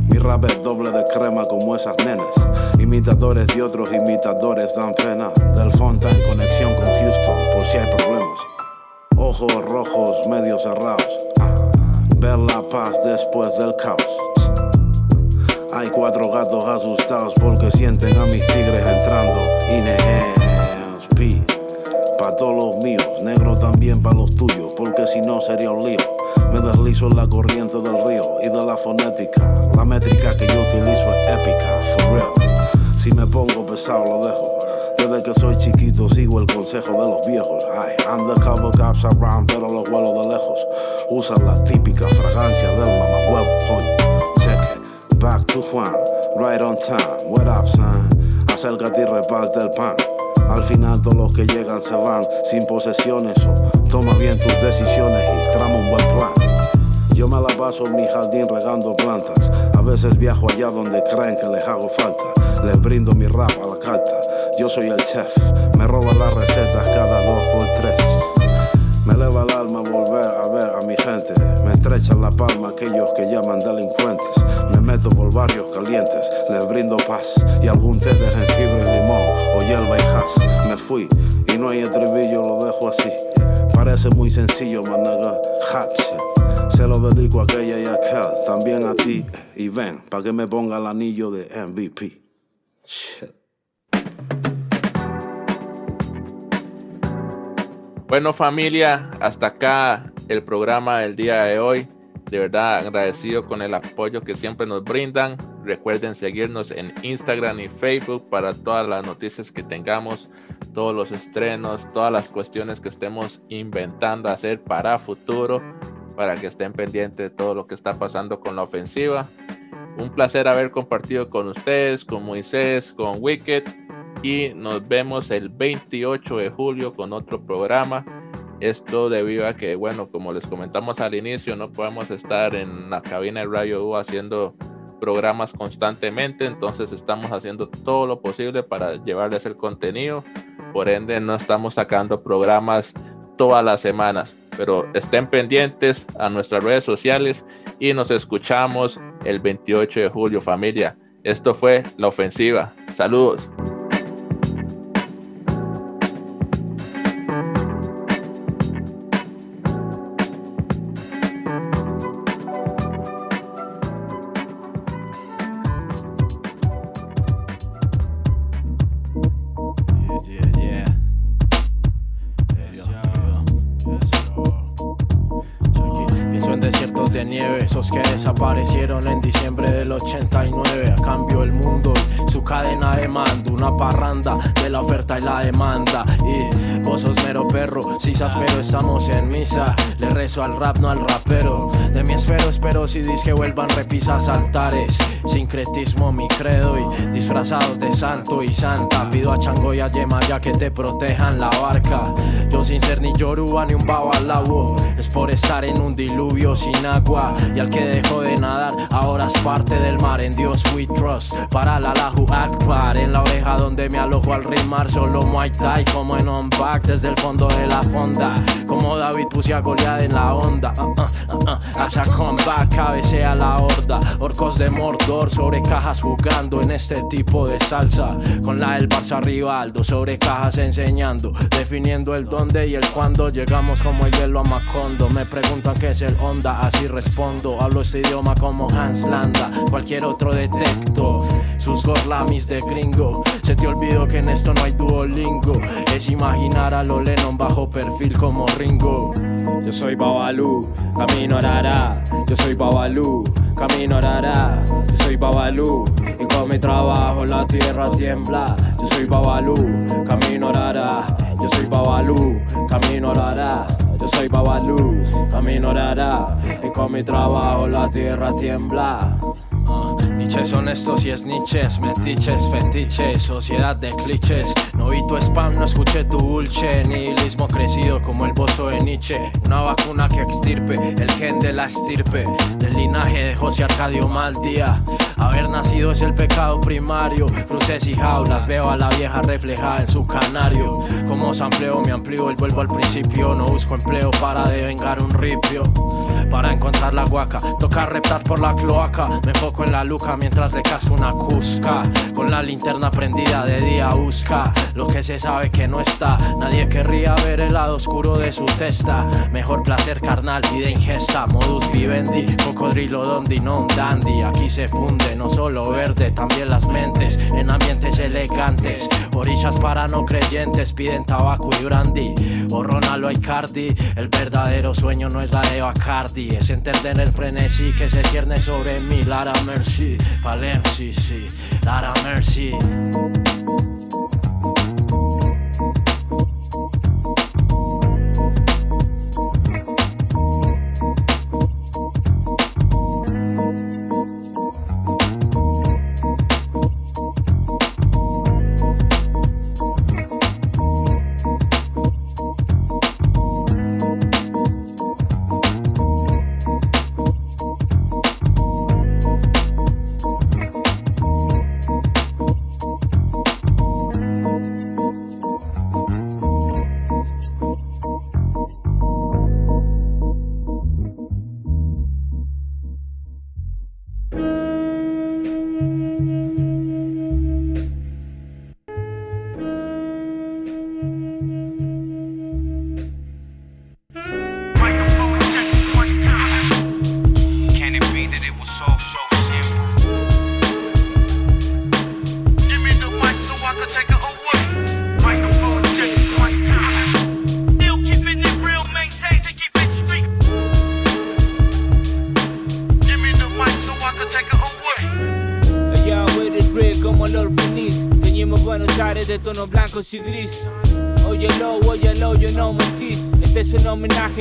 Mi rap es doble de crema como esas nenas. Imitadores de otros imitadores dan pena. Del Fonta en conexión con Houston, por si hay problemas. Ojos rojos medio cerrados. Ver la paz después del caos. Hay cuatro gatos asustados porque sienten a mis tigres entrando. Ineos, pi, pa' todos los míos, negro también pa' los tuyos, porque si no sería un lío. Me deslizo en la corriente del río y de la fonética. La métrica que yo utilizo es épica, for real. Si me pongo pesado lo dejo. Desde que soy chiquito sigo el consejo de los viejos. Ay, undercover cops around, pero los vuelo de lejos. Usan la típica fragancia del mamahuevo, coño. Check it. Back to Juan, right on time. What up, son? Acércate y reparte el pan. Al final todos los que llegan se van sin posesiones o toma bien tus decisiones y trama un buen plan. Yo me la paso en mi jardín regando plantas. A veces viajo allá donde creen que les hago falta. Les brindo mi rap a la carta. Yo soy el chef, me roban las recetas cada dos por tres. Me eleva el alma volver a ver a mi gente. Me estrechan la palma aquellos que llaman delincuentes. Me meto por barrios calientes, les brindo paz y algún té de jengibre y limón o hierba y has. Me fui y no hay estribillo, lo dejo así. Parece muy sencillo, managa. Hatchet. Se lo dedico a aquella y a aquel, también a ti. Y ven, pa' que me ponga el anillo de MVP. Bueno familia, hasta acá el programa del día de hoy. De verdad agradecido con el apoyo que siempre nos brindan. Recuerden seguirnos en Instagram y Facebook para todas las noticias que tengamos, todos los estrenos, todas las cuestiones que estemos inventando hacer para futuro, para que estén pendientes de todo lo que está pasando con la ofensiva. Un placer haber compartido con ustedes, con Moisés, con Wicked y nos vemos el 28 de julio con otro programa. Esto debido a que, bueno, como les comentamos al inicio, no podemos estar en la cabina de Radio U haciendo programas constantemente, entonces estamos haciendo todo lo posible para llevarles el contenido. Por ende, no estamos sacando programas todas las semanas, pero estén pendientes a nuestras redes sociales y nos escuchamos el 28 de julio, familia. Esto fue La Ofensiva. Saludos. Desaparecieron en diciembre del 89. A cambio el mundo su cadena de mando, una parranda de la oferta y la demanda. Y vos sos mero perro, si pero estamos en misa. Le rezo al rap, no al rapero. De mi esfero espero si dis que vuelvan repisas altares. Sincretismo mi credo y disfrazados de santo y santa. Pido a Chango y a ya que te protejan la barca. Yo sin ser ni yoruba ni un babalao. Es por estar en un diluvio sin agua. Y al que dejó de nadar, ahora es parte del mar. En Dios we trust. Para la Lahu Akbar. En la oreja donde me alojo al rimar. Solo Muay Thai como en on back desde el fondo de la fonda. Como David puse a golear en la onda. Uh, uh, comeback, cabecea la horda. Orcos de Sobre cajas jugando en este tipo de salsa. Con la del Barça Rivaldo sobre cajas enseñando. Definiendo el dónde y el cuándo. Llegamos como el hielo a Macondo. Me preguntan qué es el onda, así respondo. Hablo este idioma como Hans Landa. Cualquier otro detecto. Sus gorlamis de gringo. Se te olvidó que en esto no hay duolingo. Es imaginar a lo Lennon bajo perfil como Ringo. Yo soy Babalu, camino Rara. Yo soy Babalu, camino Rara. Yo soy Babalu, y con mi trabajo la tierra tiembla. Yo soy Babalu, camino Rara. Yo soy Babalu, camino Rara. Yo soy Babalu, camino Rara. Y con mi trabajo la tierra tiembla. Uh, Nietzsche honestos y es niches, metiches, fetiches, sociedad de clichés. No vi tu spam, no escuché tu bulche, nihilismo crecido como el bozo de Nietzsche. Una vacuna que extirpe el gen de la estirpe, del linaje de José Arcadio Maldía. Haber nacido es el pecado primario, cruces y jaulas, veo a la vieja reflejada en su canario. Como sampleo, me amplío y vuelvo al principio. No busco empleo para devengar un ripio. Para encontrar la guaca, toca reptar por la cloaca. Me enfoco en la luca mientras recasco una cusca. Con la linterna prendida de día busca lo que se sabe que no está. Nadie querría ver el lado oscuro de su testa. Mejor placer carnal y ingesta. Modus vivendi, cocodrilo dondi, non dandy. Aquí se funde no solo verde, también las mentes. En ambientes elegantes, orillas para no creyentes piden tabaco y brandy. O Ronaldo Icardi, el verdadero sueño no es la de Bacardi. Es entender el frenesí que se cierne sobre mí. Lara Mercy, Valenci, sí. Lara Mercy.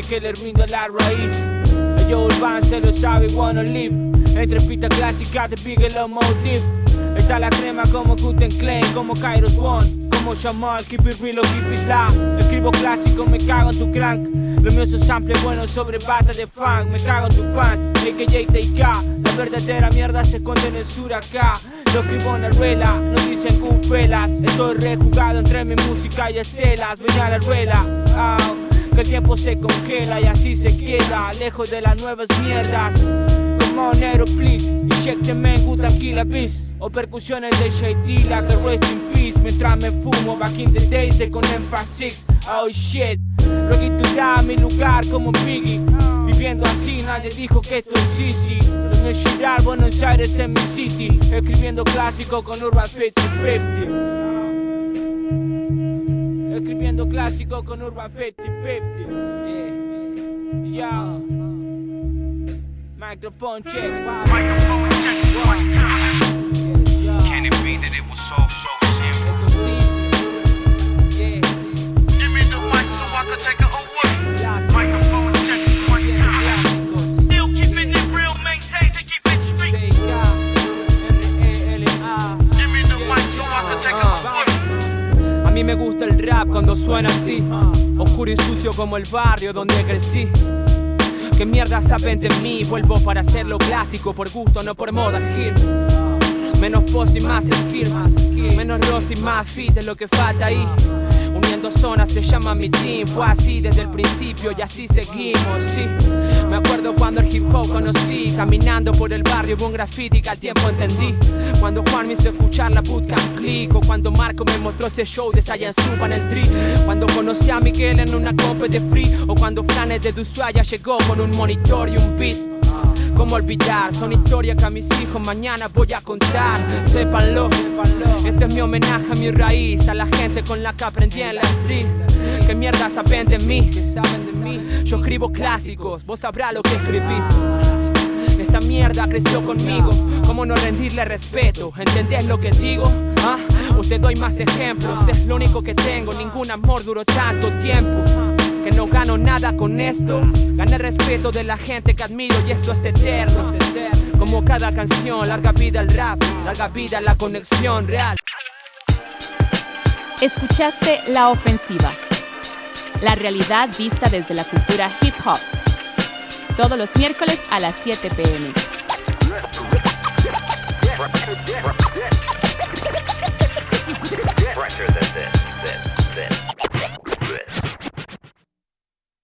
Que le rindo a la raíz Yo Urban se lo sabe, wanna live Entre clásica de Bigelow Motive Está la crema como Guten Klein, como Kairos One como Jamal, keep it real keep it loud. Escribo clásico, me cago en tu crank. Lo mío es sample bueno sobre bata de funk. Me cago en tus fans, AKJ. La verdadera mierda se esconde en el sur acá. Lo escribo en la ruela, no dicen cufelas. Estoy rejugado entre mi música y estelas. Ven a la ruela, au. El tiempo se congela y así se queda. Lejos de las nuevas mierdas. Come on, Nero, please. Inyecteme en Guta Killa Beats. O percusiones de Shady, la que rest in peace. Mientras me fumo, back in the days de con emphasis. Oh shit. Rocky to die, mi lugar como Biggie. Viviendo así, nadie dijo que esto es easy. Es girar, Buenos Aires en mi city. Escribiendo clásico con Urban 50-50. Escribiendo clásico con Urban 50-50. Yeah. Yeah. Microphone check. Microphone check. One time. Can it be that it was all so simple? Así, oscuro y sucio como el barrio donde crecí. ¿Qué mierda saben de mí? Vuelvo para hacerlo clásico, por gusto, no por moda, Gil. Menos pose y más skills, menos ross y más fit es lo que falta ahí. Uniendo zonas se llama mi team, fue así desde el principio y así seguimos, sí. Me acuerdo cuando el hip hop conocí, caminando por el barrio hubo un graffiti que al tiempo entendí. Cuando Juan me hizo escuchar la bootcamp click, o cuando Marco me mostró ese show de Science Suba en el tri. Cuando conocí a Miguel en una copa de free, o cuando Flanes de Ushuaia llegó con un monitor y un beat. ¿Cómo olvidar? Son historias que a mis hijos mañana voy a contar. Sépanlo, este es mi homenaje a mi raíz, a la gente con la que aprendí en la street. ¿Qué mierda saben de mí? Yo escribo clásicos, vos sabrás lo que escribís. Esta mierda creció conmigo, ¿cómo no rendirle respeto? ¿Entendés lo que digo? ¿Ah? Doy más ejemplos, es lo único que tengo, ningún amor duró tanto tiempo que no gano nada con esto. Gané respeto de la gente que admiro y eso es eterno. Como cada canción, larga vida el rap, larga vida la conexión real. Escuchaste La Ofensiva, la realidad vista desde la cultura hip hop. Todos los miércoles a las 7 pm.